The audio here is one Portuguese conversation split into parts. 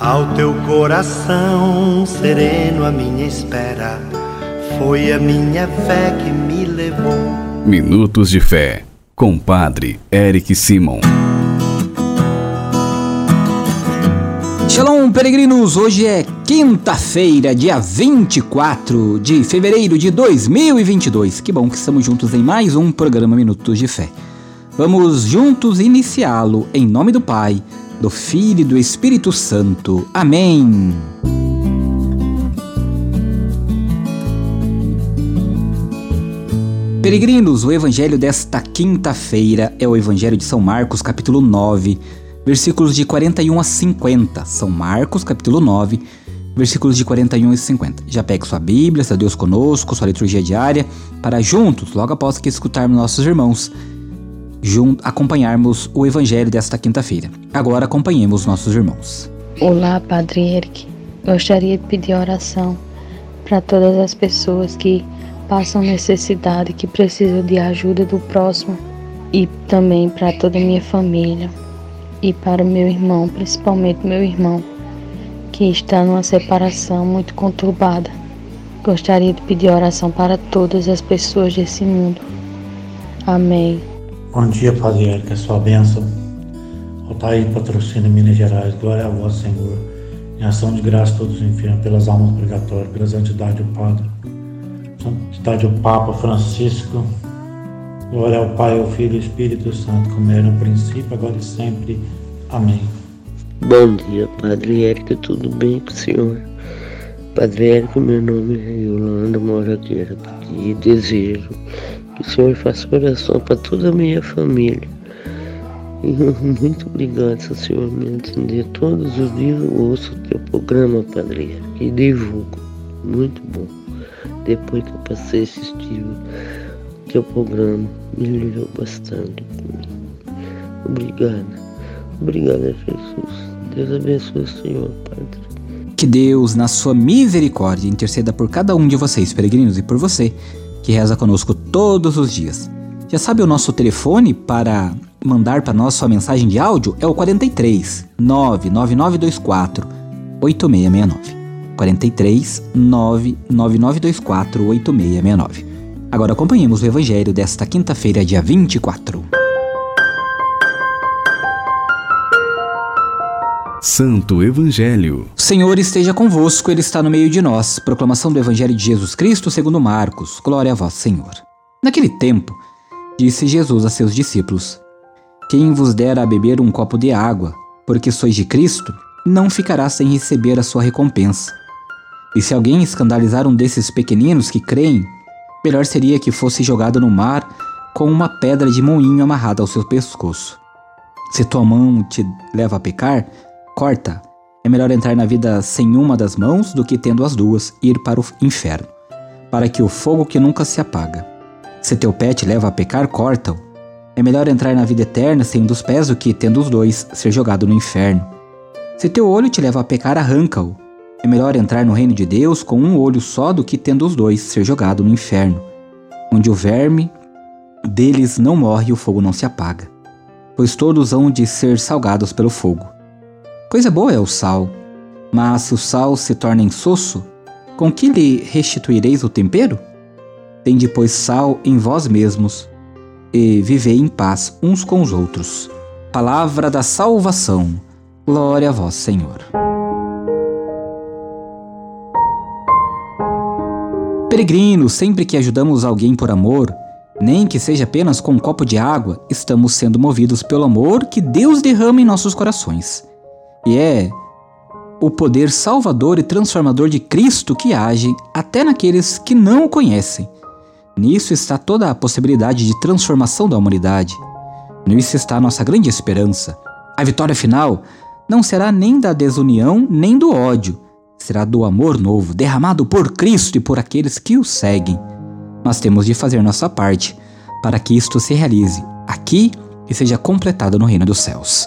Ao teu coração sereno, a minha espera foi a minha fé que me levou. Minutos de Fé, com Padre Eric Simon. Shalom, peregrinos! Hoje é quinta-feira, dia 24 de fevereiro de 2022. Que bom que estamos juntos em mais um programa Minutos de Fé. Vamos juntos iniciá-lo em nome do Pai do Filho e do Espírito Santo. Amém. Peregrinos, o evangelho desta quinta-feira é o evangelho de São Marcos, capítulo 9, versículos de 41 a 50. São Marcos, capítulo 9, versículos de 41 a 50. Já pegue sua Bíblia, seu Deus conosco, sua liturgia diária, para juntos, logo após que escutarmos nossos irmãos, junto, acompanharmos o evangelho desta quinta-feira. Agora acompanhemos nossos irmãos. Olá, Padre Eric. Gostaria de pedir oração para todas as pessoas que passam necessidade, que precisam de ajuda do próximo e também para toda a minha família e para o meu irmão, principalmente meu irmão, que está numa separação muito conturbada. Gostaria de pedir oração para todas as pessoas desse mundo. Amém. Bom dia, Padre Érica, é sua bênção. Altair, patrocínio Minas Gerais, glória a vós, Senhor. Em ação de graça todos os enfermos, pelas almas obrigatórias, pela santidade do Padre, santidade do Papa Francisco. Glória ao Pai, ao Filho e ao Espírito Santo, como era no princípio, agora e sempre. Amém. Bom dia, Padre Érica, tudo bem com o senhor? Padre Érica, meu nome é Yolanda Moragueira e desejo que o Senhor faça oração para toda a minha família. E muito obrigado, Senhor me atender todos os dias. Eu ouço o teu programa, Padre, e divulgo. Muito bom. Depois que eu passei a assistir o teu programa, melhorou bastante Obrigado. Obrigado, Jesus. Deus abençoe o Senhor, Padre. Que Deus, na sua misericórdia, interceda por cada um de vocês, peregrinos, e por você que reza conosco todos os dias. Já sabe o nosso telefone para mandar para nós sua mensagem de áudio? É o 43 99924 8669. 43 99924 8669. Agora acompanhemos o evangelho desta quinta-feira, dia 24. Santo Evangelho. O Senhor esteja convosco, Ele está no meio de nós. Proclamação do Evangelho de Jesus Cristo segundo Marcos. Glória a vós, Senhor. Naquele tempo, disse Jesus a seus discípulos: Quem vos der a beber um copo de água, porque sois de Cristo, não ficará sem receber a sua recompensa. E se alguém escandalizar um desses pequeninos que creem, melhor seria que fosse jogado no mar com uma pedra de moinho amarrada ao seu pescoço. Se tua mão te leva a pecar, Corta. É melhor entrar na vida sem uma das mãos do que tendo as duas ir para o inferno, para que o fogo que nunca se apaga. Se teu pé te leva a pecar, corta-o. É melhor entrar na vida eterna sem um dos pés do que, tendo os dois, ser jogado no inferno. Se teu olho te leva a pecar, arranca-o. É melhor entrar no reino de Deus com um olho só do que, tendo os dois, ser jogado no inferno, onde o verme deles não morre e o fogo não se apaga, pois todos hão de ser salgados pelo fogo. Coisa boa é o sal, mas se o sal se torna insosso, com que lhe restituireis o tempero? Tende, pois, sal em vós mesmos, e vivei em paz uns com os outros. Palavra da salvação. Glória a vós, Senhor. Peregrinos, sempre que ajudamos alguém por amor, nem que seja apenas com um copo de água, estamos sendo movidos pelo amor que Deus derrama em nossos corações e é o poder salvador e transformador de Cristo que age até naqueles que não o conhecem. Nisso está toda a possibilidade de transformação da humanidade. Nisso está a nossa grande esperança. A vitória final não será nem da desunião nem do ódio, será do amor novo derramado por Cristo e por aqueles que o seguem. Nós temos de fazer nossa parte para que isto se realize aqui e seja completado no reino dos céus.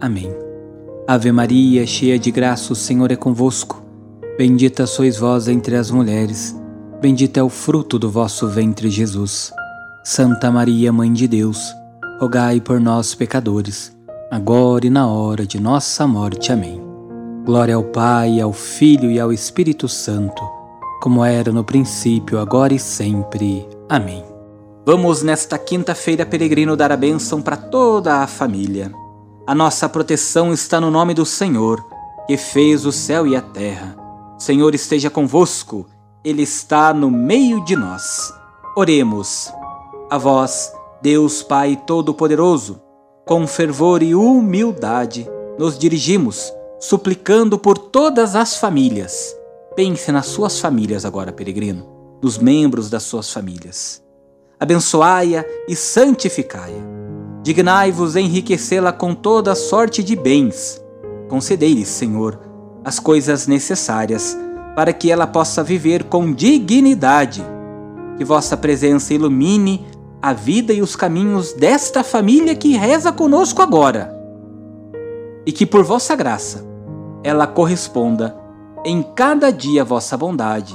Amém. Ave Maria, cheia de graça, o Senhor é convosco. Bendita sois vós entre as mulheres, bendito é o fruto do vosso ventre, Jesus. Santa Maria, Mãe de Deus, rogai por nós, pecadores agora e na hora de nossa morte. Amém. Glória ao Pai, ao Filho e ao Espírito Santo, como era no princípio, agora e sempre. Amém. Vamos nesta quinta-feira, peregrino, dar a bênção para toda a família. A nossa proteção está no nome do Senhor, que fez o céu e a terra. O Senhor esteja convosco, Ele está no meio de nós. Oremos. A vós, Deus Pai Todo-Poderoso, com fervor e humildade, nos dirigimos, suplicando por todas as famílias. Pense nas suas famílias agora, peregrino, nos membros das suas famílias. Abençoai-a e santificai-a. Dignai-vos enriquecê-la com toda sorte de bens. Concedei-lhe, Senhor, as coisas necessárias para que ela possa viver com dignidade. Que vossa presença ilumine a vida e os caminhos desta família que reza conosco agora. E que por vossa graça ela corresponda em cada dia a vossa bondade,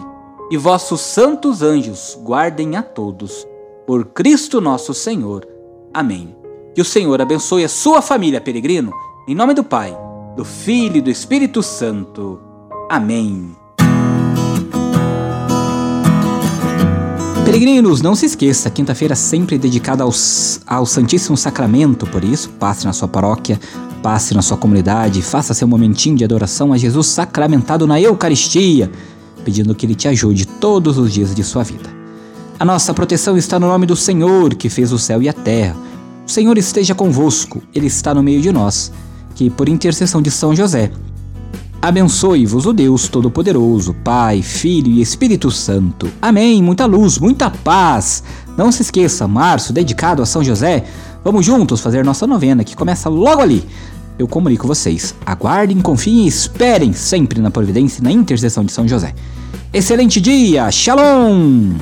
e vossos santos anjos guardem a todos. Por Cristo nosso Senhor. Amém. Que o Senhor abençoe a sua família, peregrino, em nome do Pai, do Filho e do Espírito Santo. Amém. Peregrinos, não se esqueça, quinta-feira sempre dedicada aos, ao Santíssimo Sacramento, por isso, passe na sua paróquia, passe na sua comunidade, faça seu momentinho de adoração a Jesus sacramentado na Eucaristia, pedindo que Ele te ajude todos os dias de sua vida. A nossa proteção está no nome do Senhor, que fez o céu e a terra. O Senhor esteja convosco, Ele está no meio de nós, que por intercessão de São José, Abençoe-vos o Deus Todo-Poderoso, Pai, Filho e Espírito Santo. Amém. Muita luz, muita paz. Não se esqueça, março dedicado a São José. Vamos juntos fazer nossa novena que começa logo ali. Eu comunico vocês. Aguardem, confiem e esperem sempre na providência e na intercessão de São José. Excelente dia. Shalom.